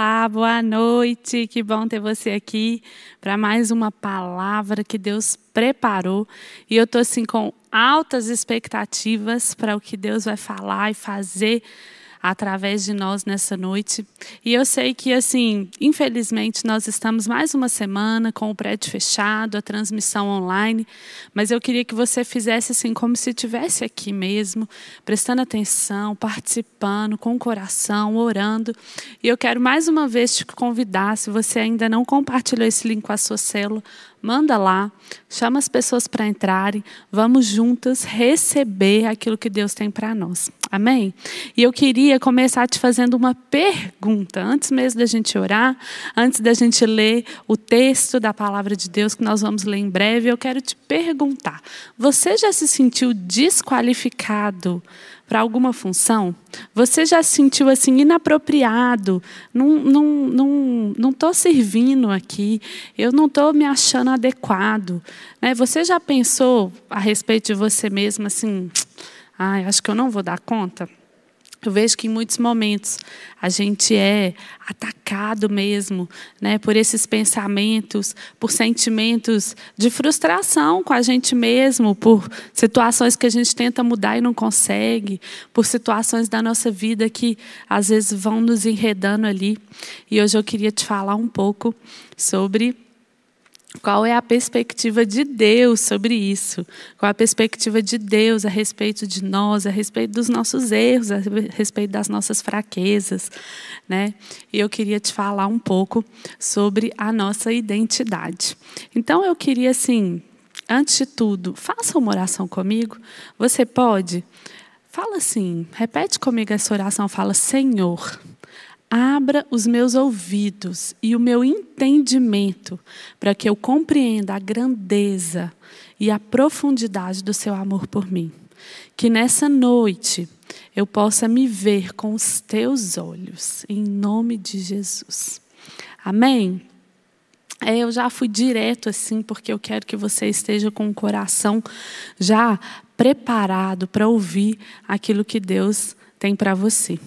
Olá, boa noite. Que bom ter você aqui para mais uma palavra que Deus preparou. E eu estou assim com altas expectativas para o que Deus vai falar e fazer através de nós nessa noite. E eu sei que, assim, infelizmente, nós estamos mais uma semana com o prédio fechado, a transmissão online, mas eu queria que você fizesse assim, como se estivesse aqui mesmo, prestando atenção, participando, com o coração, orando. E eu quero mais uma vez te convidar, se você ainda não compartilhou esse link com a sua célula, manda lá, chama as pessoas para entrarem, vamos juntas receber aquilo que Deus tem para nós. Amém? E eu queria começar te fazendo uma pergunta, antes mesmo da gente orar, antes da gente ler o texto da palavra de Deus que nós vamos ler em breve, eu quero te perguntar: você já se sentiu desqualificado para alguma função? Você já se sentiu assim inapropriado? Não não não não estou servindo aqui. Eu não estou me achando adequado. Né? Você já pensou a respeito de você mesmo assim? Ah, acho que eu não vou dar conta. Eu vejo que em muitos momentos a gente é atacado mesmo, né, por esses pensamentos, por sentimentos de frustração com a gente mesmo, por situações que a gente tenta mudar e não consegue, por situações da nossa vida que às vezes vão nos enredando ali. E hoje eu queria te falar um pouco sobre qual é a perspectiva de Deus sobre isso? Qual é a perspectiva de Deus a respeito de nós, a respeito dos nossos erros, a respeito das nossas fraquezas, né? E eu queria te falar um pouco sobre a nossa identidade. Então eu queria assim, antes de tudo, faça uma oração comigo. Você pode? Fala assim, repete comigo essa oração, fala: Senhor, Abra os meus ouvidos e o meu entendimento para que eu compreenda a grandeza e a profundidade do seu amor por mim. Que nessa noite eu possa me ver com os teus olhos, em nome de Jesus. Amém? É, eu já fui direto assim, porque eu quero que você esteja com o coração já preparado para ouvir aquilo que Deus tem para você.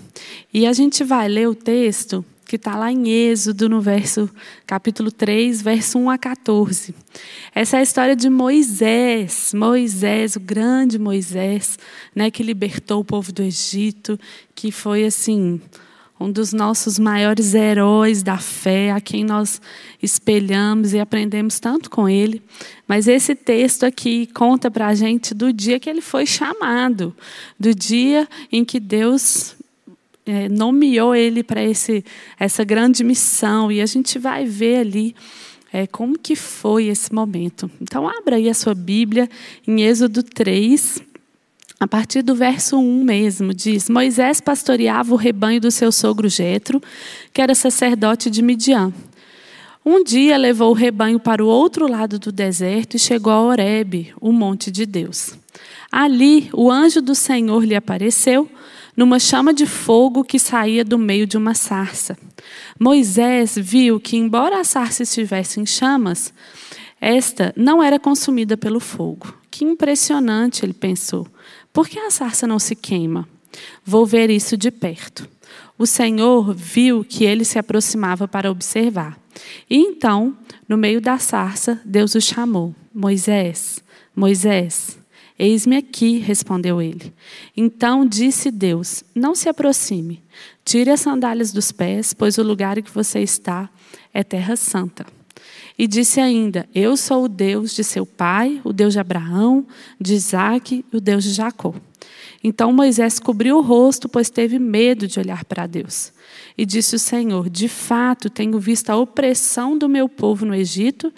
E a gente vai ler o texto que está lá em Êxodo, no verso, capítulo 3, verso 1 a 14. Essa é a história de Moisés, Moisés, o grande Moisés, né, que libertou o povo do Egito, que foi assim, um dos nossos maiores heróis da fé, a quem nós espelhamos e aprendemos tanto com ele. Mas esse texto aqui conta para a gente do dia que ele foi chamado, do dia em que Deus é, nomeou ele para essa grande missão. E a gente vai ver ali é, como que foi esse momento. Então, abra aí a sua Bíblia em Êxodo 3, a partir do verso 1 mesmo, diz: Moisés pastoreava o rebanho do seu sogro Jetro, que era sacerdote de Midian. Um dia levou o rebanho para o outro lado do deserto e chegou a Horebe, o monte de Deus. Ali, o anjo do Senhor lhe apareceu numa chama de fogo que saía do meio de uma sarça. Moisés viu que, embora a sarça estivesse em chamas, esta não era consumida pelo fogo. Que impressionante, ele pensou. Por que a sarça não se queima? Vou ver isso de perto. O Senhor viu que ele se aproximava para observar. E então, no meio da sarça, Deus o chamou: Moisés, Moisés. Eis-me aqui, respondeu ele. Então disse Deus: Não se aproxime. Tire as sandálias dos pés, pois o lugar em que você está é terra santa. E disse ainda: Eu sou o Deus de seu pai, o Deus de Abraão, de Isaque e o Deus de Jacó. Então Moisés cobriu o rosto, pois teve medo de olhar para Deus. E disse o Senhor: De fato, tenho visto a opressão do meu povo no Egito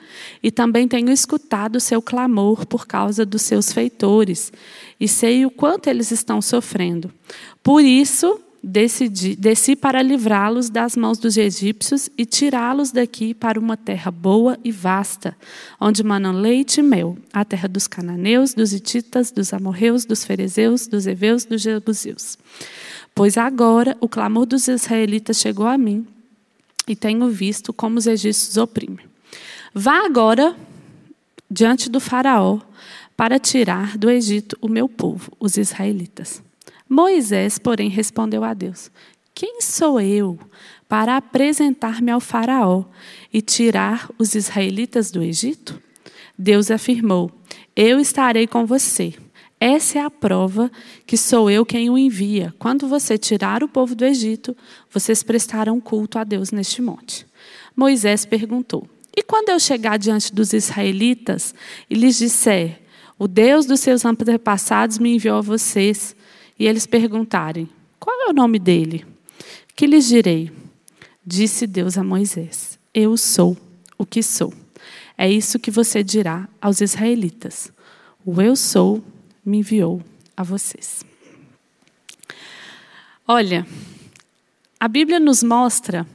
e também tenho escutado o seu clamor por causa dos seus feitores, e sei o quanto eles estão sofrendo. Por isso, decidi, desci para livrá-los das mãos dos egípcios e tirá-los daqui para uma terra boa e vasta, onde manam leite e mel, a terra dos cananeus, dos hititas, dos amorreus, dos ferezeus, dos heveus, dos jebuseus. Pois agora o clamor dos israelitas chegou a mim e tenho visto como os egípcios oprimem. Vá agora diante do faraó para tirar do Egito o meu povo, os israelitas. Moisés, porém, respondeu a Deus: Quem sou eu para apresentar-me ao Faraó e tirar os israelitas do Egito? Deus afirmou: Eu estarei com você. Essa é a prova que sou eu quem o envia. Quando você tirar o povo do Egito, vocês prestarão culto a Deus neste monte. Moisés perguntou: E quando eu chegar diante dos israelitas e lhes disser: O Deus dos seus antepassados me enviou a vocês, e eles perguntarem: Qual é o nome dele? Que lhes direi? Disse Deus a Moisés: Eu sou o que sou. É isso que você dirá aos israelitas: O eu sou me enviou a vocês. Olha, a Bíblia nos mostra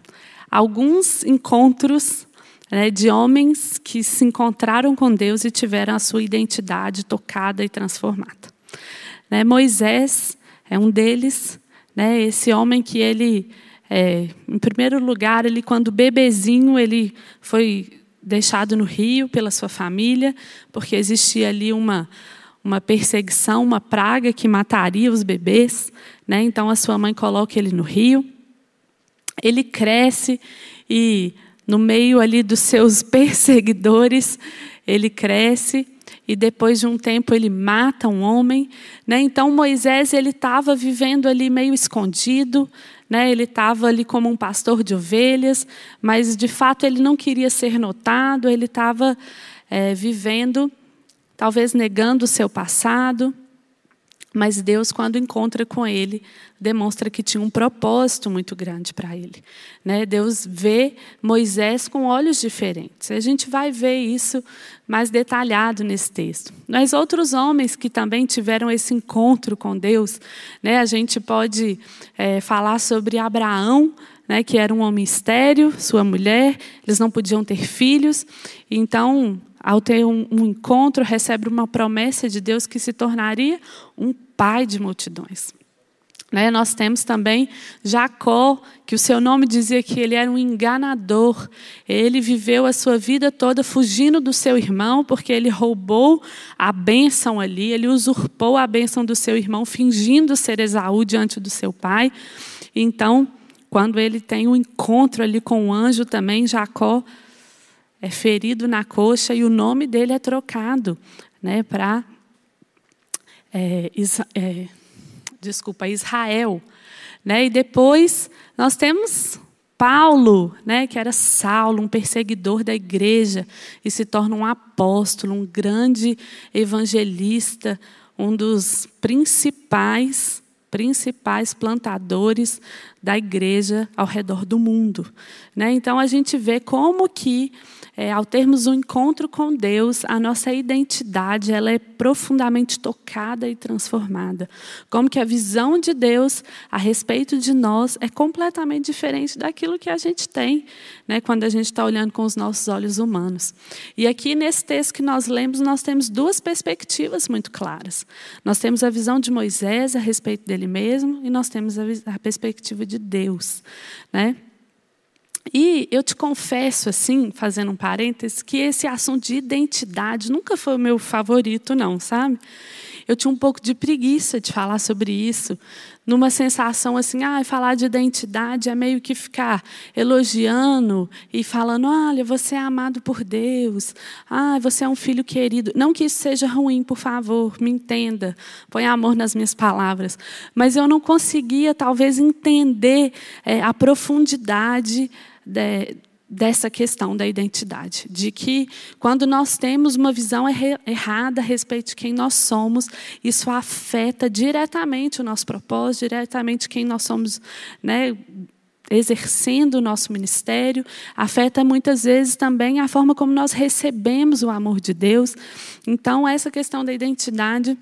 alguns encontros né, de homens que se encontraram com Deus e tiveram a sua identidade tocada e transformada. Né, Moisés é um deles, né, esse homem que ele, é, em primeiro lugar, ele quando bebezinho ele foi deixado no rio pela sua família, porque existia ali uma uma perseguição, uma praga que mataria os bebês, né? Então a sua mãe coloca ele no rio. Ele cresce e no meio ali dos seus perseguidores, ele cresce e depois de um tempo ele mata um homem, né? Então Moisés ele estava vivendo ali meio escondido, né? Ele estava ali como um pastor de ovelhas, mas de fato ele não queria ser notado, ele estava é, vivendo talvez negando o seu passado, mas Deus, quando encontra com ele, demonstra que tinha um propósito muito grande para ele. Né? Deus vê Moisés com olhos diferentes. A gente vai ver isso mais detalhado nesse texto. Mas outros homens que também tiveram esse encontro com Deus, né? a gente pode é, falar sobre Abraão, né, que era um homem estéreo, sua mulher, eles não podiam ter filhos, então ao ter um, um, encontro, recebe uma promessa de Deus que se tornaria um pai de multidões. Né? Nós temos também Jacó, que o seu nome dizia que ele era um enganador. Ele viveu a sua vida toda fugindo do seu irmão, porque ele roubou a bênção ali, ele usurpou a bênção do seu irmão, fingindo ser Esaú diante do seu pai. Então, quando ele tem um encontro ali com o anjo também, Jacó é ferido na coxa e o nome dele é trocado né, para é, é, desculpa, Israel. Né? E depois nós temos Paulo, né, que era Saulo, um perseguidor da igreja, e se torna um apóstolo, um grande evangelista, um dos principais principais plantadores da igreja ao redor do mundo. Né? Então a gente vê como que é, ao termos um encontro com Deus, a nossa identidade ela é profundamente tocada e transformada. Como que a visão de Deus a respeito de nós é completamente diferente daquilo que a gente tem, né, quando a gente está olhando com os nossos olhos humanos. E aqui nesse texto que nós lemos, nós temos duas perspectivas muito claras. Nós temos a visão de Moisés a respeito dele mesmo e nós temos a, a perspectiva de Deus, né? E eu te confesso, assim, fazendo um parênteses, que esse assunto de identidade nunca foi o meu favorito, não, sabe? Eu tinha um pouco de preguiça de falar sobre isso, numa sensação assim, ah, falar de identidade é meio que ficar elogiando e falando, olha, você é amado por Deus, ah, você é um filho querido. Não que isso seja ruim, por favor, me entenda, põe amor nas minhas palavras. Mas eu não conseguia, talvez, entender é, a profundidade de, dessa questão da identidade, de que quando nós temos uma visão errada a respeito de quem nós somos, isso afeta diretamente o nosso propósito, diretamente quem nós somos, né, exercendo o nosso ministério, afeta muitas vezes também a forma como nós recebemos o amor de Deus. Então, essa questão da identidade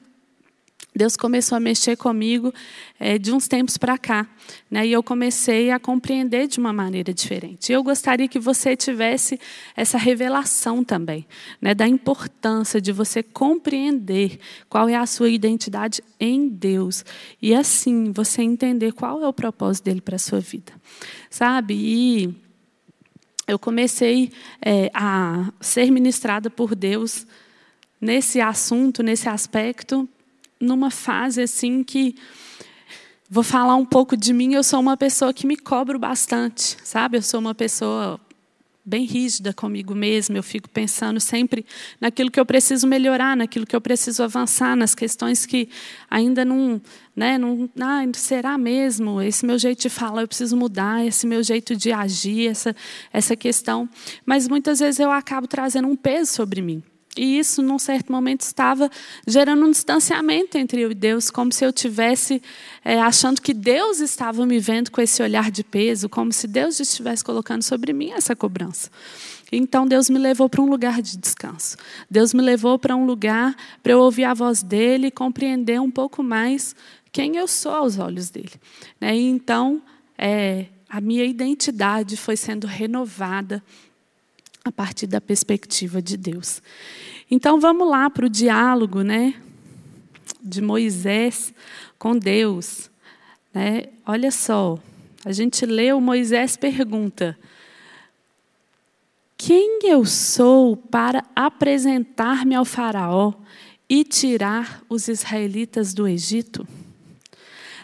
Deus começou a mexer comigo é, de uns tempos para cá. Né, e eu comecei a compreender de uma maneira diferente. Eu gostaria que você tivesse essa revelação também, né, da importância de você compreender qual é a sua identidade em Deus. E assim, você entender qual é o propósito dele para a sua vida. Sabe? E eu comecei é, a ser ministrada por Deus nesse assunto, nesse aspecto, numa fase assim que vou falar um pouco de mim. Eu sou uma pessoa que me cobro bastante, sabe? Eu sou uma pessoa bem rígida comigo mesma. Eu fico pensando sempre naquilo que eu preciso melhorar, naquilo que eu preciso avançar, nas questões que ainda não, né, não, ah, será mesmo esse meu jeito de falar, eu preciso mudar, esse meu jeito de agir, essa essa questão. Mas muitas vezes eu acabo trazendo um peso sobre mim. E isso, num certo momento, estava gerando um distanciamento entre eu e Deus, como se eu tivesse é, achando que Deus estava me vendo com esse olhar de peso, como se Deus estivesse colocando sobre mim essa cobrança. Então Deus me levou para um lugar de descanso. Deus me levou para um lugar para eu ouvir a voz dele compreender um pouco mais quem eu sou aos olhos dele. Né? E então é, a minha identidade foi sendo renovada a partir da perspectiva de Deus. Então vamos lá para o diálogo, né, de Moisés com Deus, né? Olha só, a gente leu Moisés pergunta: Quem eu sou para apresentar-me ao faraó e tirar os israelitas do Egito?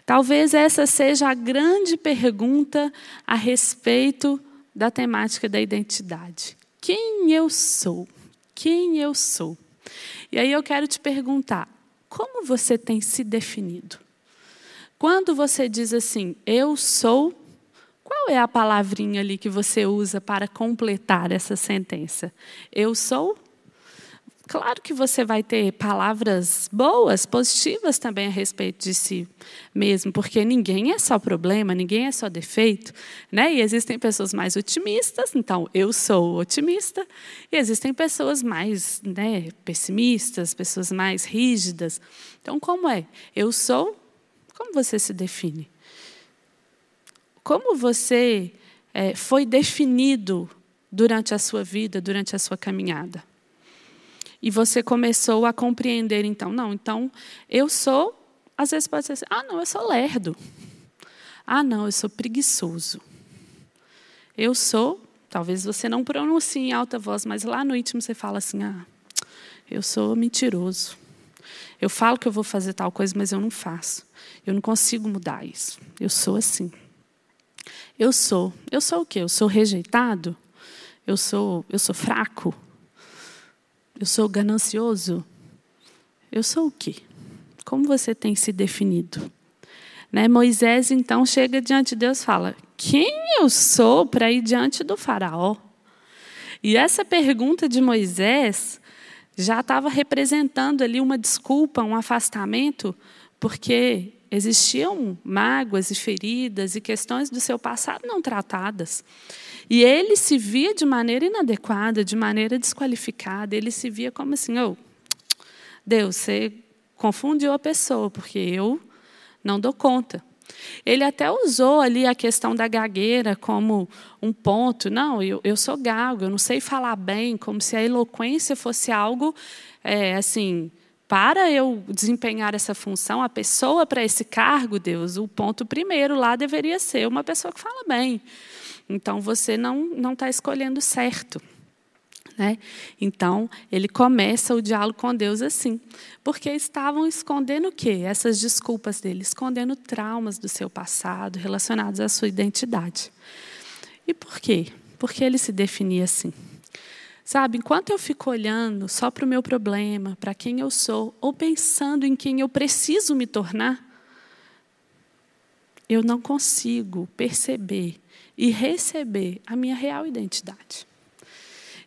Talvez essa seja a grande pergunta a respeito da temática da identidade quem eu sou? Quem eu sou? E aí eu quero te perguntar: como você tem se definido? Quando você diz assim, eu sou, qual é a palavrinha ali que você usa para completar essa sentença? Eu sou? Claro que você vai ter palavras boas, positivas também a respeito de si mesmo, porque ninguém é só problema, ninguém é só defeito, né? E existem pessoas mais otimistas, então eu sou otimista, e existem pessoas mais, né, pessimistas, pessoas mais rígidas. Então, como é? Eu sou? Como você se define? Como você é, foi definido durante a sua vida, durante a sua caminhada? E você começou a compreender, então, não, então eu sou, às vezes pode ser assim, ah, não, eu sou lerdo. Ah, não, eu sou preguiçoso. Eu sou, talvez você não pronuncie em alta voz, mas lá no íntimo você fala assim, ah, eu sou mentiroso. Eu falo que eu vou fazer tal coisa, mas eu não faço. Eu não consigo mudar isso. Eu sou assim. Eu sou. Eu sou o quê? Eu sou rejeitado? Eu sou, eu sou fraco? Eu sou ganancioso? Eu sou o quê? Como você tem se definido? Né? Moisés então chega diante de Deus e fala: Quem eu sou para ir diante do Faraó? E essa pergunta de Moisés já estava representando ali uma desculpa, um afastamento, porque existiam mágoas e feridas e questões do seu passado não tratadas. E ele se via de maneira inadequada, de maneira desqualificada. Ele se via como assim: oh, Deus, você confundiu a pessoa, porque eu não dou conta. Ele até usou ali a questão da gagueira como um ponto. Não, eu, eu sou gago, eu não sei falar bem, como se a eloquência fosse algo é, assim. Para eu desempenhar essa função, a pessoa para esse cargo, Deus, o ponto primeiro lá deveria ser uma pessoa que fala bem. Então você não está escolhendo certo. Né? Então, ele começa o diálogo com Deus assim, porque estavam escondendo o quê? Essas desculpas dele, escondendo traumas do seu passado relacionados à sua identidade. E por quê? Porque ele se definia assim. Sabe, enquanto eu fico olhando só para o meu problema, para quem eu sou, ou pensando em quem eu preciso me tornar, eu não consigo perceber e receber a minha real identidade.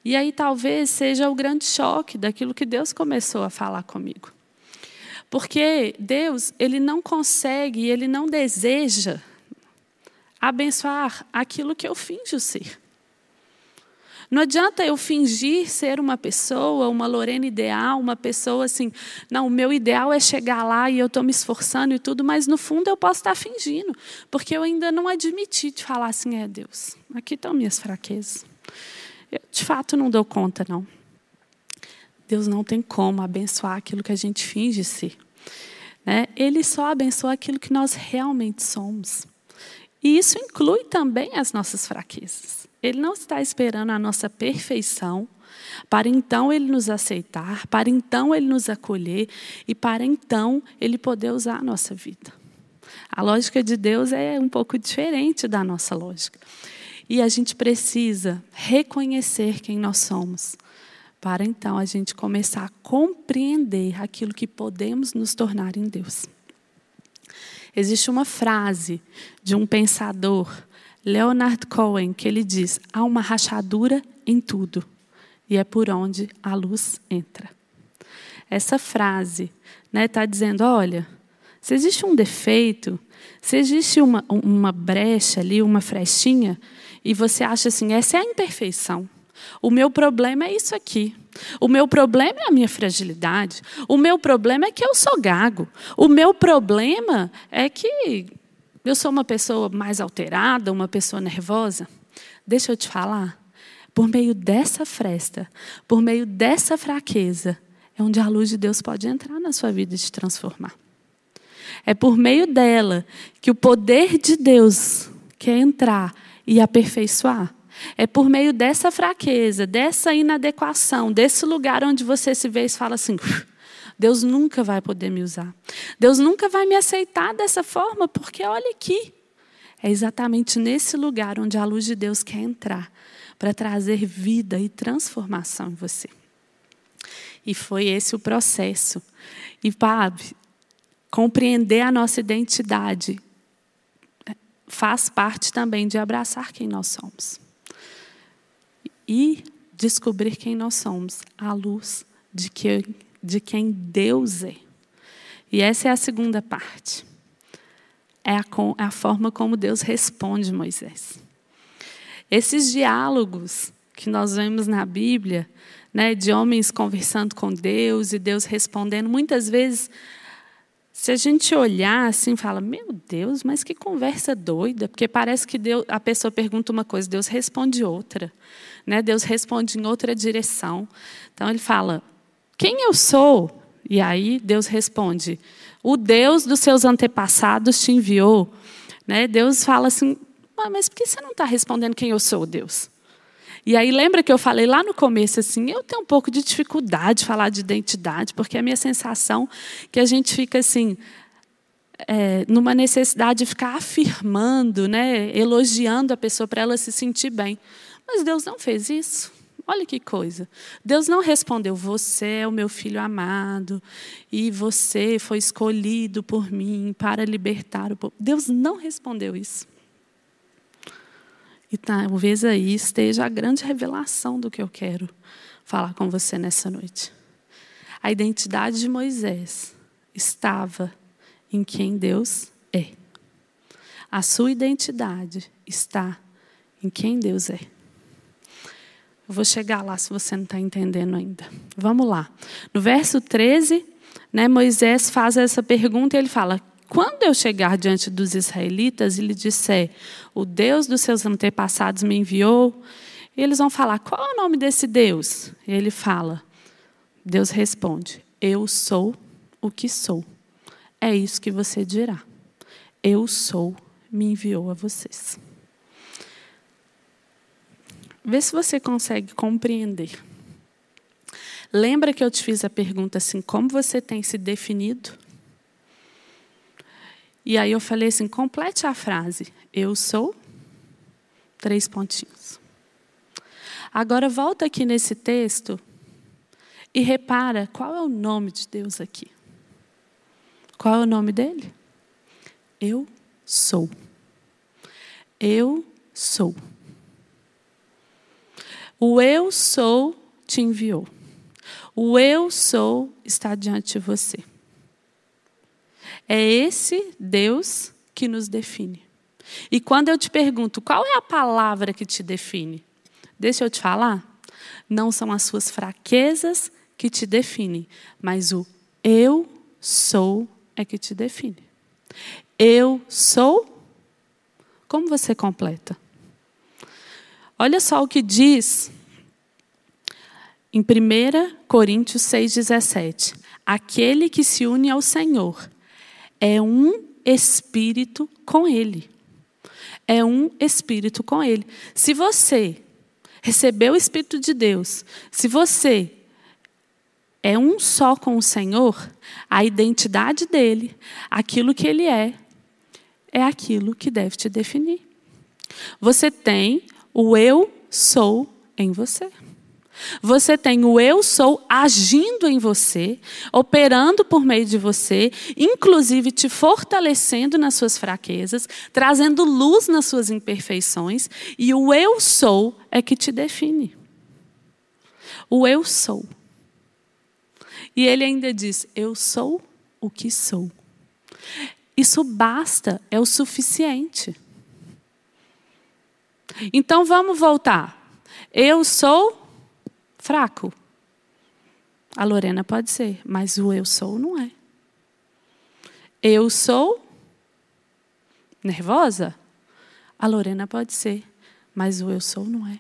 E aí talvez seja o grande choque daquilo que Deus começou a falar comigo. Porque Deus, ele não consegue, ele não deseja abençoar aquilo que eu finjo ser. Não adianta eu fingir ser uma pessoa, uma Lorena ideal, uma pessoa assim, não, o meu ideal é chegar lá e eu estou me esforçando e tudo, mas no fundo eu posso estar fingindo, porque eu ainda não admiti de falar assim, é Deus, aqui estão minhas fraquezas. Eu, de fato, não dou conta, não. Deus não tem como abençoar aquilo que a gente finge ser. Né? Ele só abençoa aquilo que nós realmente somos. E isso inclui também as nossas fraquezas. Ele não está esperando a nossa perfeição para então ele nos aceitar, para então ele nos acolher e para então ele poder usar a nossa vida. A lógica de Deus é um pouco diferente da nossa lógica. E a gente precisa reconhecer quem nós somos, para então a gente começar a compreender aquilo que podemos nos tornar em Deus. Existe uma frase de um pensador, Leonard Cohen, que ele diz: há uma rachadura em tudo, e é por onde a luz entra. Essa frase está né, tá dizendo: olha, se existe um defeito, se existe uma, uma brecha ali, uma frechinha, e você acha assim, essa é a imperfeição. O meu problema é isso aqui. O meu problema é a minha fragilidade. O meu problema é que eu sou gago. O meu problema é que eu sou uma pessoa mais alterada, uma pessoa nervosa. Deixa eu te falar. Por meio dessa fresta, por meio dessa fraqueza, é onde a luz de Deus pode entrar na sua vida e te transformar. É por meio dela que o poder de Deus quer entrar e aperfeiçoar. É por meio dessa fraqueza, dessa inadequação, desse lugar onde você se vê e fala assim: Deus nunca vai poder me usar. Deus nunca vai me aceitar dessa forma, porque olha aqui. É exatamente nesse lugar onde a luz de Deus quer entrar para trazer vida e transformação em você. E foi esse o processo. E, Pab, compreender a nossa identidade faz parte também de abraçar quem nós somos. E descobrir quem nós somos à luz de, que, de quem Deus é. E essa é a segunda parte. É a, é a forma como Deus responde Moisés. Esses diálogos que nós vemos na Bíblia, né, de homens conversando com Deus e Deus respondendo, muitas vezes se a gente olhar assim, fala, meu Deus, mas que conversa doida, porque parece que Deus, a pessoa pergunta uma coisa, Deus responde outra, né? Deus responde em outra direção. Então ele fala, quem eu sou? E aí Deus responde, o Deus dos seus antepassados te enviou. Né? Deus fala assim, mas por que você não está respondendo quem eu sou, Deus? E aí lembra que eu falei lá no começo assim, eu tenho um pouco de dificuldade de falar de identidade, porque a minha sensação é que a gente fica assim, é, numa necessidade de ficar afirmando, né, elogiando a pessoa para ela se sentir bem. Mas Deus não fez isso. Olha que coisa. Deus não respondeu: Você é o meu filho amado e você foi escolhido por mim para libertar o povo. Deus não respondeu isso. E talvez aí esteja a grande revelação do que eu quero falar com você nessa noite. A identidade de Moisés estava em quem Deus é. A sua identidade está em quem Deus é. Eu vou chegar lá se você não está entendendo ainda. Vamos lá. No verso 13, né, Moisés faz essa pergunta e ele fala: quando eu chegar diante dos israelitas e lhe disser, o Deus dos seus antepassados me enviou, eles vão falar, qual é o nome desse Deus? E ele fala, Deus responde, eu sou o que sou. É isso que você dirá. Eu sou, me enviou a vocês. Vê se você consegue compreender. Lembra que eu te fiz a pergunta assim: como você tem se definido? E aí eu falei assim: complete a frase. Eu sou. Três pontinhos. Agora volta aqui nesse texto e repara qual é o nome de Deus aqui. Qual é o nome dele? Eu sou. Eu sou. O eu sou te enviou. O eu sou está diante de você. É esse Deus que nos define. E quando eu te pergunto qual é a palavra que te define, deixa eu te falar, não são as suas fraquezas que te definem, mas o eu sou é que te define. Eu sou. Como você completa? Olha só o que diz em 1 Coríntios 6,17: Aquele que se une ao Senhor é um espírito com Ele. É um espírito com Ele. Se você recebeu o Espírito de Deus, se você é um só com o Senhor, a identidade dele, aquilo que ele é, é aquilo que deve te definir. Você tem o eu sou em você. Você tem o eu sou agindo em você, operando por meio de você, inclusive te fortalecendo nas suas fraquezas, trazendo luz nas suas imperfeições, e o eu sou é que te define. O eu sou. E ele ainda diz: Eu sou o que sou. Isso basta, é o suficiente. Então vamos voltar. Eu sou fraco. A Lorena pode ser, mas o eu sou não é. Eu sou nervosa? A Lorena pode ser, mas o eu sou não é.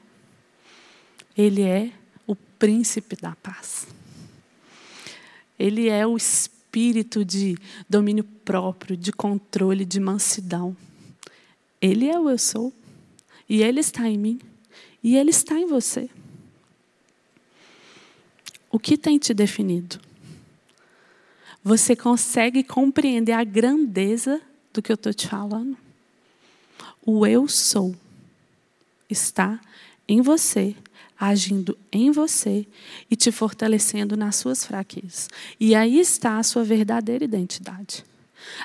Ele é o príncipe da paz. Ele é o espírito de domínio próprio, de controle, de mansidão. Ele é o eu sou. E ele está em mim. E ele está em você. O que tem te definido? Você consegue compreender a grandeza do que eu estou te falando? O eu sou está em você, agindo em você e te fortalecendo nas suas fraquezas. E aí está a sua verdadeira identidade.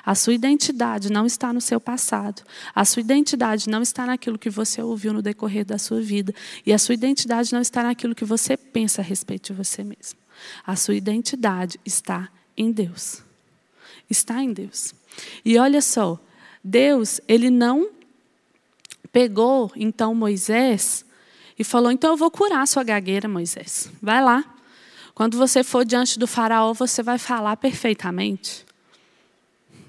A sua identidade não está no seu passado. A sua identidade não está naquilo que você ouviu no decorrer da sua vida. E a sua identidade não está naquilo que você pensa a respeito de você mesmo. A sua identidade está em Deus. Está em Deus. E olha só, Deus, ele não pegou então Moisés e falou: então eu vou curar a sua gagueira, Moisés. Vai lá. Quando você for diante do faraó, você vai falar perfeitamente.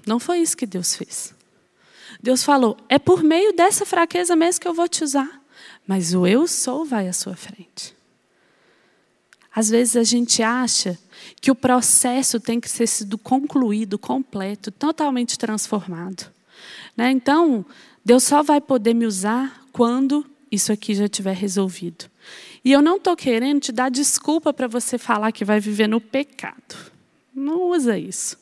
Não foi isso que Deus fez. Deus falou: é por meio dessa fraqueza mesmo que eu vou te usar. Mas o eu sou vai à sua frente. Às vezes a gente acha que o processo tem que ser sido concluído, completo, totalmente transformado. Né? Então, Deus só vai poder me usar quando isso aqui já estiver resolvido. E eu não estou querendo te dar desculpa para você falar que vai viver no pecado. Não usa isso.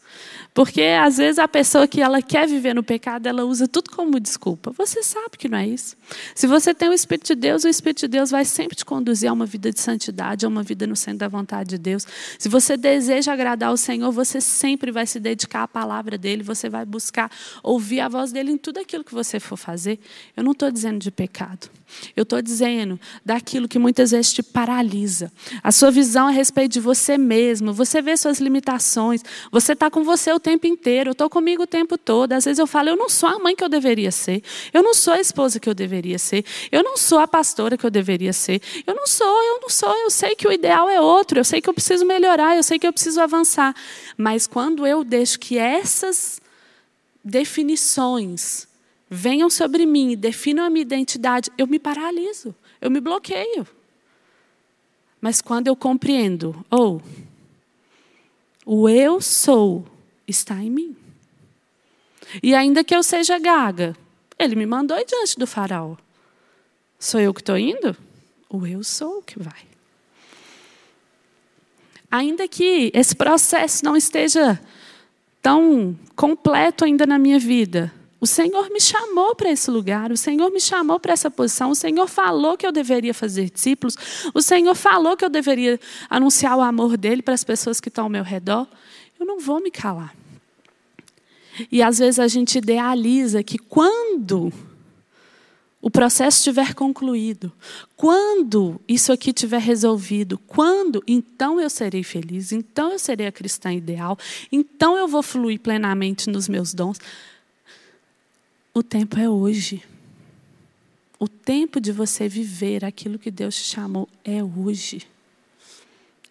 Porque às vezes a pessoa que ela quer viver no pecado, ela usa tudo como desculpa. Você sabe que não é isso. Se você tem o Espírito de Deus, o Espírito de Deus vai sempre te conduzir a uma vida de santidade, a uma vida no centro da vontade de Deus. Se você deseja agradar o Senhor, você sempre vai se dedicar à palavra dele, você vai buscar ouvir a voz dele em tudo aquilo que você for fazer. Eu não estou dizendo de pecado. Eu estou dizendo daquilo que muitas vezes te paralisa. A sua visão a respeito de você mesmo. Você vê suas limitações. Você está com você o tempo inteiro. Eu estou comigo o tempo todo. Às vezes eu falo, eu não sou a mãe que eu deveria ser. Eu não sou a esposa que eu deveria ser. Eu não sou a pastora que eu deveria ser. Eu não sou, eu não sou. Eu sei que o ideal é outro. Eu sei que eu preciso melhorar. Eu sei que eu preciso avançar. Mas quando eu deixo que essas definições venham sobre mim e definam a minha identidade, eu me paraliso, eu me bloqueio. Mas quando eu compreendo, ou oh, o eu sou está em mim. E ainda que eu seja gaga, ele me mandou diante do faraó. Sou eu que estou indo? O eu sou que vai. Ainda que esse processo não esteja tão completo ainda na minha vida, o Senhor me chamou para esse lugar, o Senhor me chamou para essa posição, o Senhor falou que eu deveria fazer discípulos, o Senhor falou que eu deveria anunciar o amor dele para as pessoas que estão ao meu redor. Eu não vou me calar. E às vezes a gente idealiza que quando o processo estiver concluído, quando isso aqui estiver resolvido, quando, então eu serei feliz, então eu serei a cristã ideal, então eu vou fluir plenamente nos meus dons. O tempo é hoje. O tempo de você viver aquilo que Deus te chamou é hoje.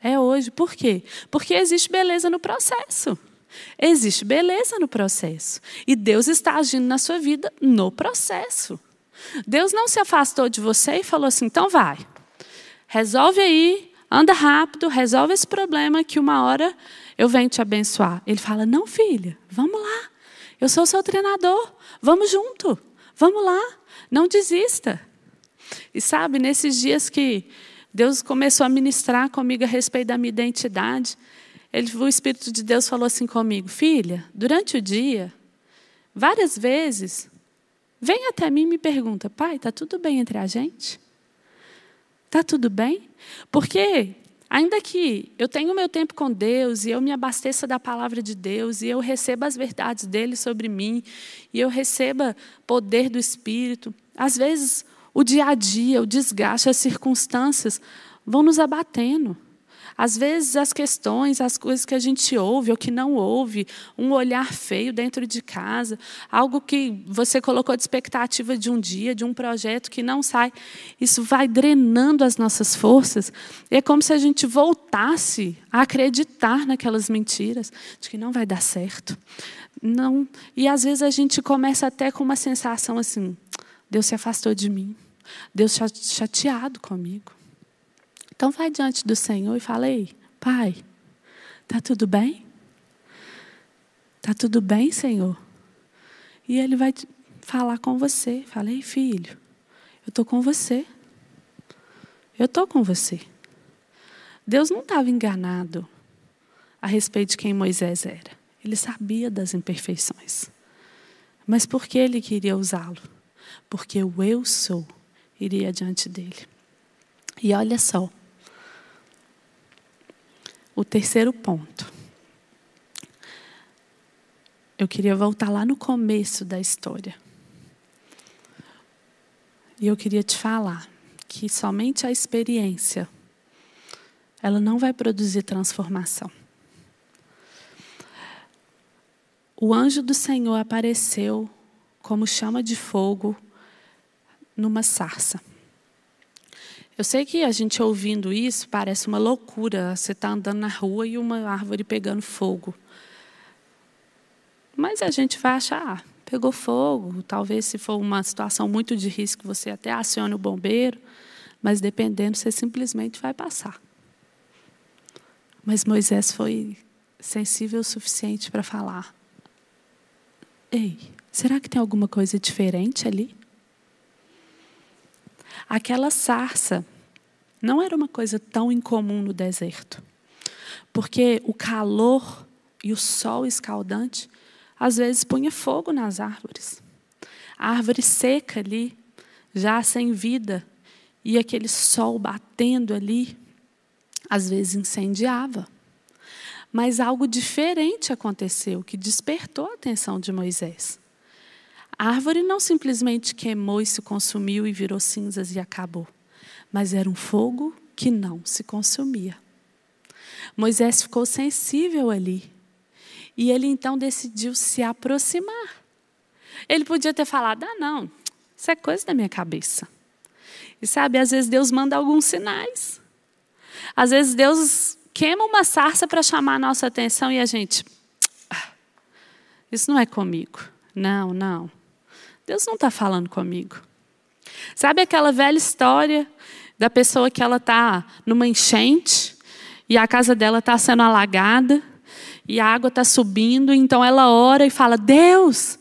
É hoje. Por quê? Porque existe beleza no processo. Existe beleza no processo. E Deus está agindo na sua vida no processo. Deus não se afastou de você e falou assim: então vai, resolve aí, anda rápido, resolve esse problema que uma hora eu venho te abençoar. Ele fala: não, filha, vamos lá. Eu sou seu treinador. Vamos junto. Vamos lá. Não desista. E sabe, nesses dias que Deus começou a ministrar comigo a respeito da minha identidade, ele, o Espírito de Deus falou assim comigo: Filha, durante o dia, várias vezes, vem até mim e me pergunta: pai, está tudo bem entre a gente? Está tudo bem? Porque, ainda que eu tenha o meu tempo com Deus e eu me abasteça da palavra de Deus e eu receba as verdades dele sobre mim e eu receba poder do Espírito, às vezes o dia a dia, o desgaste, as circunstâncias vão nos abatendo. Às vezes, as questões, as coisas que a gente ouve ou que não ouve, um olhar feio dentro de casa, algo que você colocou de expectativa de um dia, de um projeto que não sai, isso vai drenando as nossas forças. É como se a gente voltasse a acreditar naquelas mentiras, de que não vai dar certo. Não. E às vezes a gente começa até com uma sensação assim: Deus se afastou de mim, Deus chateado comigo. Então vai diante do Senhor e fala: Ei, Pai, tá tudo bem? Tá tudo bem, Senhor? E Ele vai falar com você. Fala: Ei, filho, eu estou com você. Eu estou com você. Deus não estava enganado a respeito de quem Moisés era. Ele sabia das imperfeições. Mas por que ele queria usá-lo? Porque o eu sou iria diante dele. E olha só, o terceiro ponto. Eu queria voltar lá no começo da história. E eu queria te falar que somente a experiência ela não vai produzir transformação. O anjo do Senhor apareceu como chama de fogo numa sarça. Eu sei que a gente ouvindo isso parece uma loucura. Você está andando na rua e uma árvore pegando fogo. Mas a gente vai achar, ah, pegou fogo. Talvez se for uma situação muito de risco, você até acione o bombeiro. Mas dependendo, você simplesmente vai passar. Mas Moisés foi sensível o suficiente para falar: Ei, será que tem alguma coisa diferente ali? Aquela sarça não era uma coisa tão incomum no deserto, porque o calor e o sol escaldante às vezes punha fogo nas árvores. A árvore seca ali, já sem vida, e aquele sol batendo ali, às vezes incendiava. Mas algo diferente aconteceu que despertou a atenção de Moisés. A árvore não simplesmente queimou e se consumiu e virou cinzas e acabou, mas era um fogo que não se consumia. Moisés ficou sensível ali. E ele então decidiu se aproximar. Ele podia ter falado: ah, não, isso é coisa da minha cabeça. E sabe, às vezes Deus manda alguns sinais. Às vezes Deus queima uma sarça para chamar a nossa atenção e a gente. Ah, isso não é comigo. Não, não. Deus não está falando comigo. Sabe aquela velha história da pessoa que ela está numa enchente e a casa dela está sendo alagada e a água está subindo, então ela ora e fala: Deus,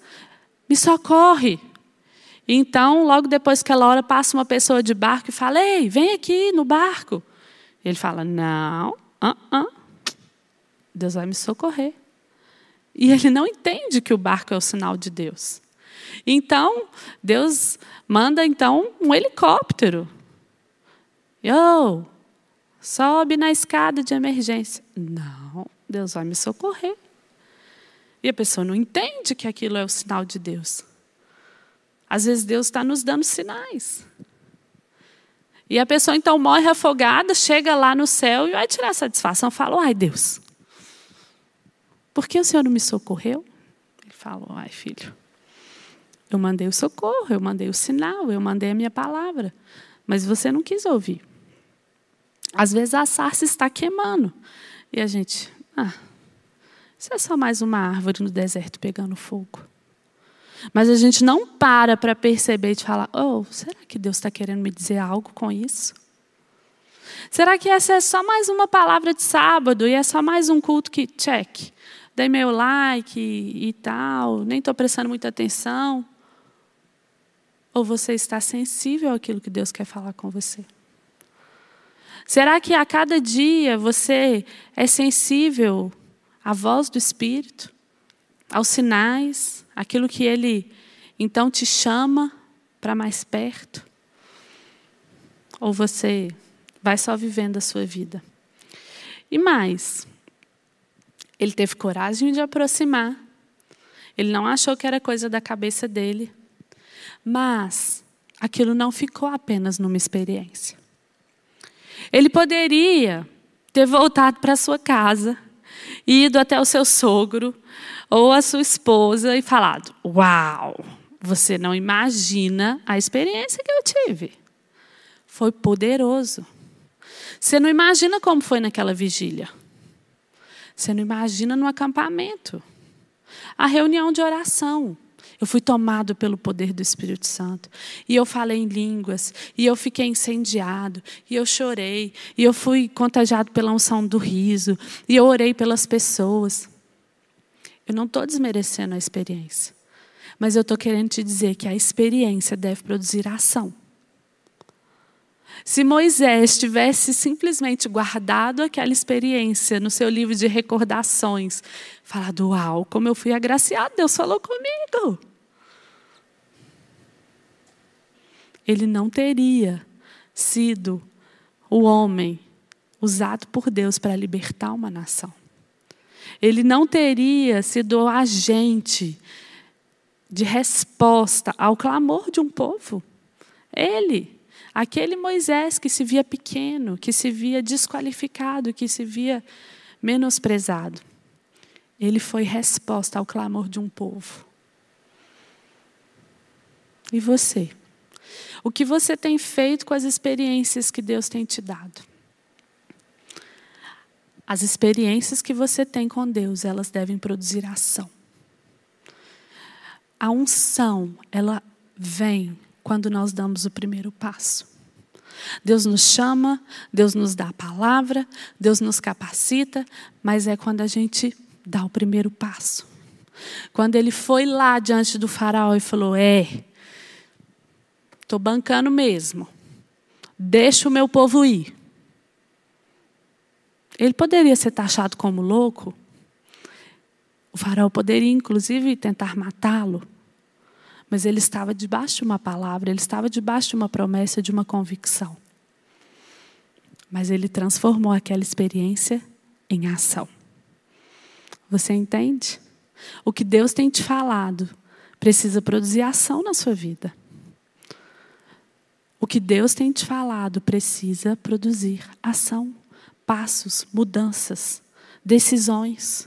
me socorre. Então, logo depois que ela ora, passa uma pessoa de barco e fala: Ei, vem aqui no barco. Ele fala: Não, uh -uh. Deus vai me socorrer. E ele não entende que o barco é o sinal de Deus. Então, Deus manda então um helicóptero. Yo, sobe na escada de emergência. Não, Deus vai me socorrer. E a pessoa não entende que aquilo é o sinal de Deus. Às vezes Deus está nos dando sinais. E a pessoa então morre afogada, chega lá no céu e vai tirar satisfação. Fala, ai Deus, por que o Senhor não me socorreu? Ele falou, ai filho, eu mandei o socorro, eu mandei o sinal, eu mandei a minha palavra. Mas você não quis ouvir. Às vezes a sarça está queimando. E a gente, ah, isso é só mais uma árvore no deserto pegando fogo. Mas a gente não para para perceber e falar: oh, será que Deus está querendo me dizer algo com isso? Será que essa é só mais uma palavra de sábado e é só mais um culto que, check, dei meu like e tal, nem estou prestando muita atenção? Ou você está sensível àquilo que Deus quer falar com você? Será que a cada dia você é sensível à voz do Espírito? aos sinais, aquilo que Ele então te chama para mais perto? Ou você vai só vivendo a sua vida? E mais, ele teve coragem de aproximar. Ele não achou que era coisa da cabeça dele. Mas aquilo não ficou apenas numa experiência. Ele poderia ter voltado para sua casa, ido até o seu sogro ou a sua esposa e falado: Uau, você não imagina a experiência que eu tive. Foi poderoso. Você não imagina como foi naquela vigília. Você não imagina no acampamento. A reunião de oração. Eu fui tomado pelo poder do Espírito Santo. E eu falei em línguas. E eu fiquei incendiado. E eu chorei. E eu fui contagiado pela unção do riso. E eu orei pelas pessoas. Eu não estou desmerecendo a experiência. Mas eu estou querendo te dizer que a experiência deve produzir ação. Se Moisés tivesse simplesmente guardado aquela experiência no seu livro de recordações, falado: Uau, como eu fui agraciado, Deus falou comigo. Ele não teria sido o homem usado por Deus para libertar uma nação. Ele não teria sido agente de resposta ao clamor de um povo. Ele Aquele Moisés que se via pequeno, que se via desqualificado, que se via menosprezado. Ele foi resposta ao clamor de um povo. E você? O que você tem feito com as experiências que Deus tem te dado? As experiências que você tem com Deus, elas devem produzir ação. A unção, ela vem quando nós damos o primeiro passo. Deus nos chama, Deus nos dá a palavra, Deus nos capacita, mas é quando a gente dá o primeiro passo. Quando ele foi lá diante do faraó e falou: É, estou bancando mesmo, deixa o meu povo ir. Ele poderia ser taxado como louco, o faraó poderia, inclusive, tentar matá-lo. Mas ele estava debaixo de uma palavra, ele estava debaixo de uma promessa, de uma convicção. Mas ele transformou aquela experiência em ação. Você entende? O que Deus tem te falado precisa produzir ação na sua vida. O que Deus tem te falado precisa produzir ação, passos, mudanças, decisões.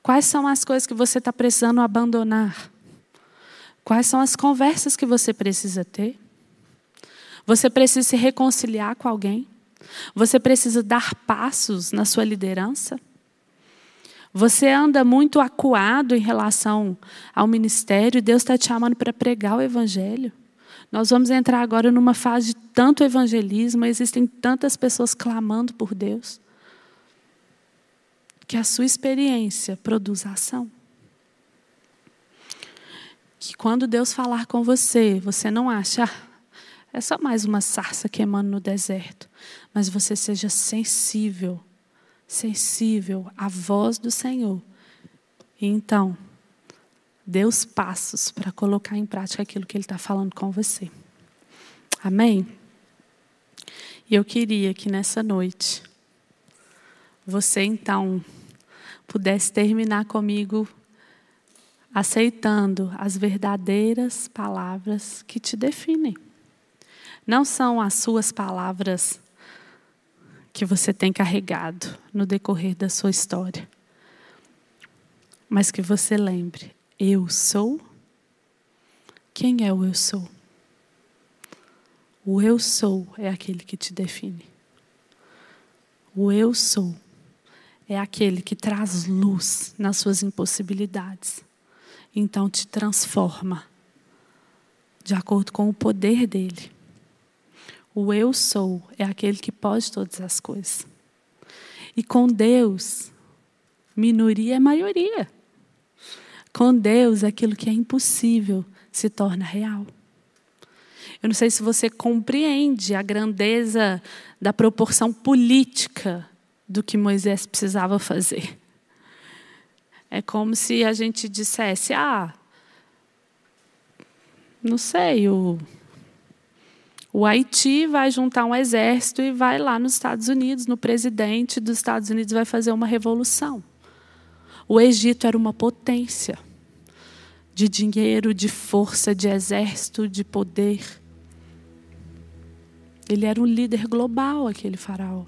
Quais são as coisas que você está precisando abandonar? Quais são as conversas que você precisa ter? Você precisa se reconciliar com alguém? Você precisa dar passos na sua liderança? Você anda muito acuado em relação ao ministério Deus está te chamando para pregar o Evangelho? Nós vamos entrar agora numa fase de tanto evangelismo, existem tantas pessoas clamando por Deus que a sua experiência produza ação. Que quando Deus falar com você, você não acha, ah, é só mais uma sarça queimando no deserto, mas você seja sensível, sensível à voz do Senhor. E então, dê os passos para colocar em prática aquilo que Ele está falando com você. Amém? E eu queria que nessa noite, você então pudesse terminar comigo aceitando as verdadeiras palavras que te definem. Não são as suas palavras que você tem carregado no decorrer da sua história, mas que você lembre: eu sou. Quem é o eu sou? O eu sou é aquele que te define. O eu sou é aquele que traz luz nas suas impossibilidades. Então te transforma de acordo com o poder dele. O eu sou é aquele que pode todas as coisas. E com Deus, minoria é maioria. Com Deus, aquilo que é impossível se torna real. Eu não sei se você compreende a grandeza da proporção política do que Moisés precisava fazer. É como se a gente dissesse: ah, não sei, o, o Haiti vai juntar um exército e vai lá nos Estados Unidos, no presidente dos Estados Unidos vai fazer uma revolução. O Egito era uma potência de dinheiro, de força, de exército, de poder. Ele era um líder global, aquele faraó.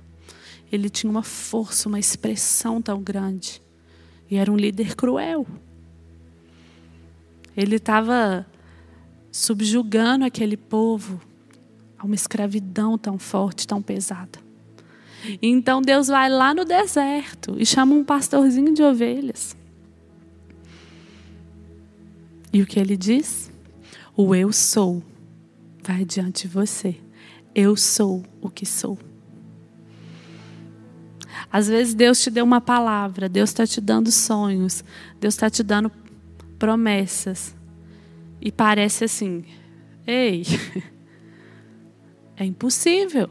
Ele tinha uma força, uma expressão tão grande. E era um líder cruel. Ele estava subjugando aquele povo a uma escravidão tão forte, tão pesada. Então Deus vai lá no deserto e chama um pastorzinho de ovelhas. E o que ele diz? O eu sou vai diante de você. Eu sou o que sou. Às vezes Deus te deu uma palavra, Deus está te dando sonhos, Deus está te dando promessas. E parece assim: ei, é impossível.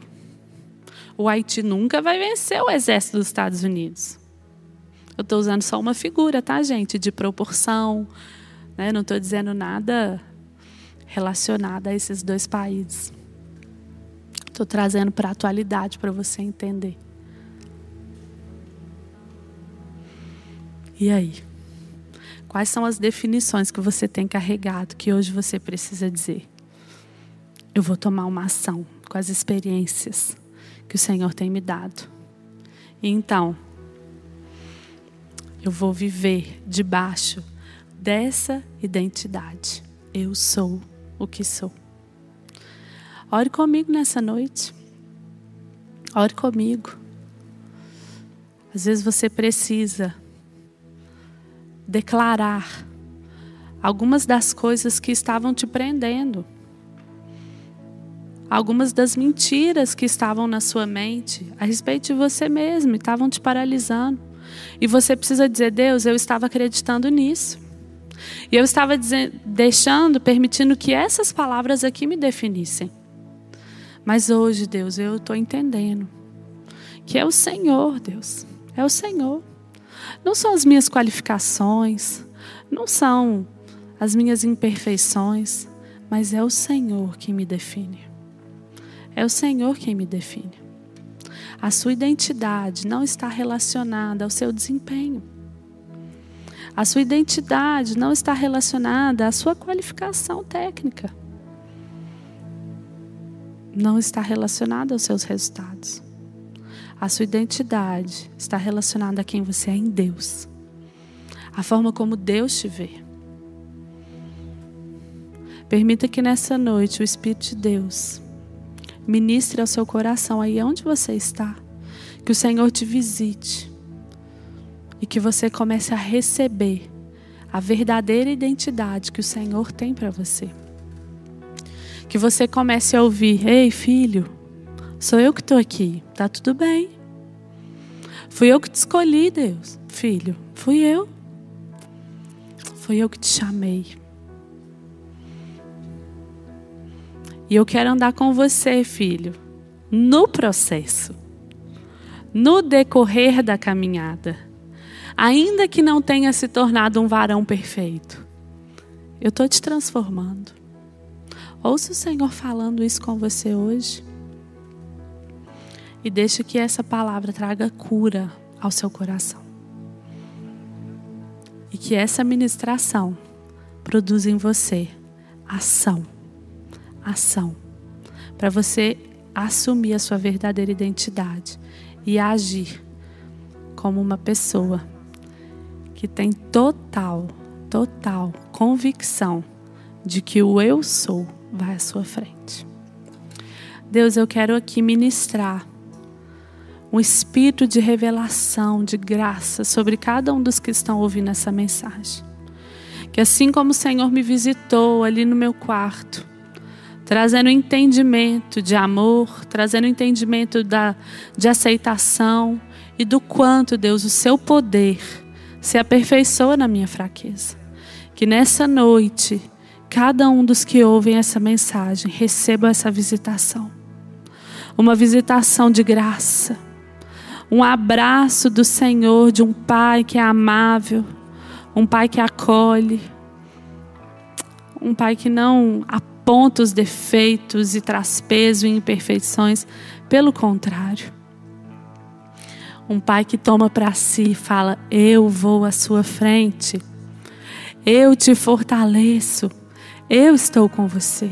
O Haiti nunca vai vencer o exército dos Estados Unidos. Eu estou usando só uma figura, tá, gente? De proporção. Né? Não estou dizendo nada relacionado a esses dois países. Estou trazendo para a atualidade para você entender. E aí? Quais são as definições que você tem carregado que hoje você precisa dizer? Eu vou tomar uma ação com as experiências que o Senhor tem me dado. E então, eu vou viver debaixo dessa identidade. Eu sou o que sou. Ore comigo nessa noite. Ore comigo. Às vezes você precisa declarar algumas das coisas que estavam te prendendo, algumas das mentiras que estavam na sua mente a respeito de você mesmo, estavam te paralisando. E você precisa dizer: Deus, eu estava acreditando nisso. E eu estava dizendo, deixando, permitindo que essas palavras aqui me definissem. Mas hoje, Deus, eu estou entendendo que é o Senhor, Deus, é o Senhor. Não são as minhas qualificações, não são as minhas imperfeições, mas é o Senhor que me define. É o Senhor quem me define. A sua identidade não está relacionada ao seu desempenho. A sua identidade não está relacionada à sua qualificação técnica. Não está relacionada aos seus resultados. A sua identidade está relacionada a quem você é em Deus. A forma como Deus te vê. Permita que nessa noite o Espírito de Deus ministre ao seu coração aí onde você está. Que o Senhor te visite. E que você comece a receber a verdadeira identidade que o Senhor tem para você. Que você comece a ouvir: Ei, filho, Sou eu que estou aqui. Tá tudo bem. Fui eu que te escolhi, Deus. Filho, fui eu. Fui eu que te chamei. E eu quero andar com você, filho, no processo, no decorrer da caminhada. Ainda que não tenha se tornado um varão perfeito, eu estou te transformando. Ouça o Senhor falando isso com você hoje. E deixe que essa palavra traga cura ao seu coração. E que essa ministração produza em você ação. Ação. Para você assumir a sua verdadeira identidade e agir como uma pessoa que tem total, total convicção de que o eu sou vai à sua frente. Deus, eu quero aqui ministrar um espírito de revelação, de graça sobre cada um dos que estão ouvindo essa mensagem. Que assim como o Senhor me visitou ali no meu quarto, trazendo entendimento de amor, trazendo entendimento da, de aceitação e do quanto, Deus, o seu poder se aperfeiçoa na minha fraqueza. Que nessa noite, cada um dos que ouvem essa mensagem receba essa visitação. Uma visitação de graça um abraço do Senhor, de um Pai que é amável, um pai que acolhe, um pai que não aponta os defeitos e traz peso e imperfeições, pelo contrário. Um pai que toma para si e fala: Eu vou à sua frente, eu te fortaleço, eu estou com você.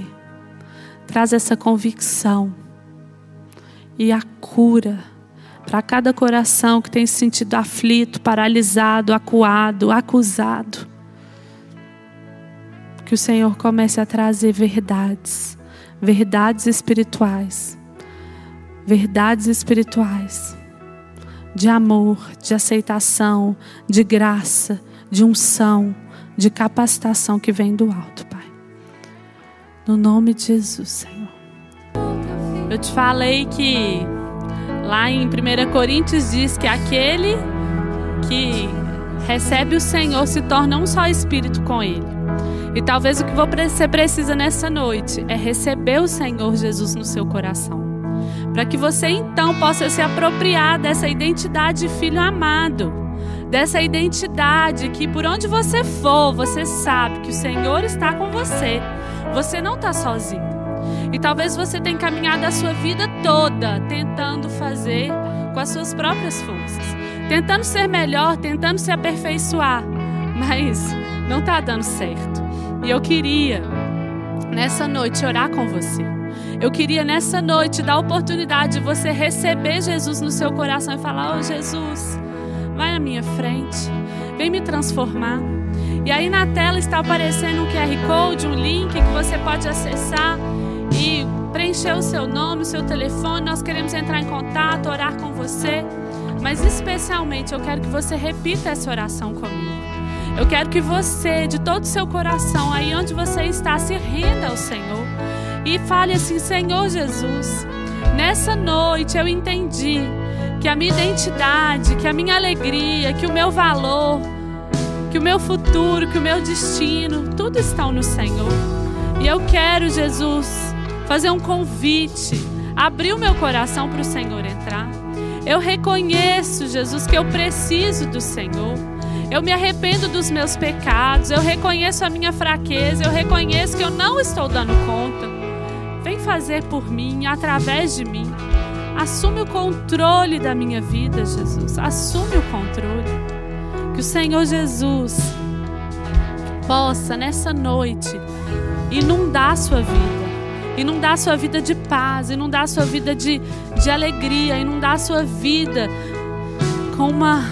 Traz essa convicção e a cura para cada coração que tem se sentido aflito, paralisado, acuado, acusado. Que o Senhor comece a trazer verdades, verdades espirituais, verdades espirituais, de amor, de aceitação, de graça, de unção, de capacitação que vem do alto, Pai. No nome de Jesus, Senhor. Eu te falei que Lá em 1 Coríntios diz que aquele que recebe o Senhor se torna um só espírito com ele. E talvez o que você precisa nessa noite é receber o Senhor Jesus no seu coração. Para que você então possa se apropriar dessa identidade de filho amado. Dessa identidade que por onde você for, você sabe que o Senhor está com você. Você não está sozinho. E talvez você tenha caminhado a sua vida toda tentando fazer com as suas próprias forças, tentando ser melhor, tentando se aperfeiçoar, mas não está dando certo. E eu queria nessa noite orar com você. Eu queria nessa noite dar a oportunidade de você receber Jesus no seu coração e falar: "Oh Jesus, vai à minha frente, vem me transformar". E aí na tela está aparecendo um QR Code, um link que você pode acessar e preencher o seu nome, o seu telefone. Nós queremos entrar em contato, orar com você. Mas especialmente eu quero que você repita essa oração comigo. Eu quero que você, de todo o seu coração, aí onde você está, se renda ao Senhor e fale assim: Senhor Jesus, nessa noite eu entendi que a minha identidade, que a minha alegria, que o meu valor, que o meu futuro, que o meu destino, tudo estão no Senhor. E eu quero, Jesus, fazer um convite, abrir o meu coração para o Senhor entrar. Eu reconheço, Jesus, que eu preciso do Senhor. Eu me arrependo dos meus pecados, eu reconheço a minha fraqueza, eu reconheço que eu não estou dando conta. Vem fazer por mim, através de mim. Assume o controle da minha vida, Jesus. Assume o controle. Que o Senhor Jesus possa, nessa noite, inundar a sua vida inundar a sua vida de paz, inundar a sua vida de, de alegria, inundar a sua vida com uma,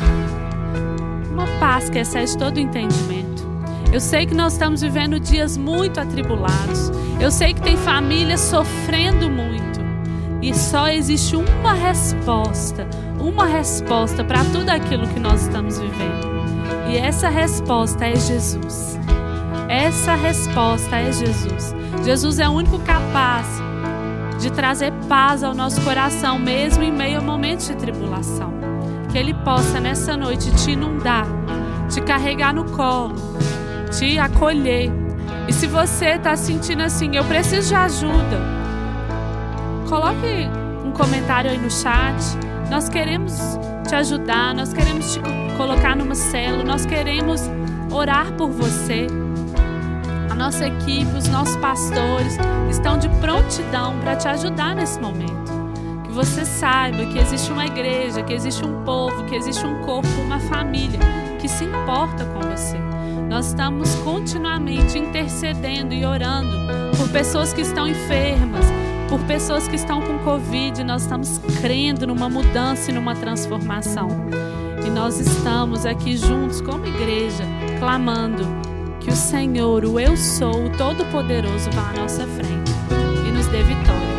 paz que excede todo entendimento. Eu sei que nós estamos vivendo dias muito atribulados. Eu sei que tem famílias sofrendo muito. E só existe uma resposta, uma resposta para tudo aquilo que nós estamos vivendo. E essa resposta é Jesus. Essa resposta é Jesus. Jesus é o único capaz de trazer paz ao nosso coração, mesmo em meio a momentos de tribulação. Que Ele possa nessa noite te inundar, te carregar no colo, te acolher. E se você está sentindo assim, eu preciso de ajuda, coloque um comentário aí no chat. Nós queremos te ajudar, nós queremos te colocar numa célula, nós queremos orar por você nossa equipe, os nossos pastores estão de prontidão para te ajudar nesse momento. Que você saiba que existe uma igreja, que existe um povo, que existe um corpo, uma família que se importa com você. Nós estamos continuamente intercedendo e orando por pessoas que estão enfermas, por pessoas que estão com Covid. Nós estamos crendo numa mudança e numa transformação. E nós estamos aqui juntos como igreja, clamando que o Senhor, o Eu Sou, o Todo-Poderoso, vá à nossa frente e nos dê vitória.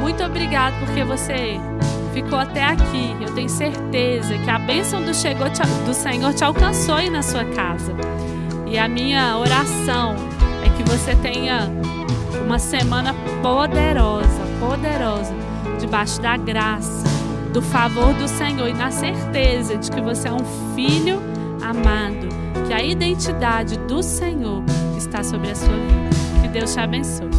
Muito obrigado porque você ficou até aqui. Eu tenho certeza que a bênção do, chegou do Senhor te alcançou aí na sua casa. E a minha oração é que você tenha uma semana poderosa, poderosa, debaixo da graça, do favor do Senhor e na certeza de que você é um filho amado que a identidade do Senhor está sobre a sua vida. Que Deus te abençoe.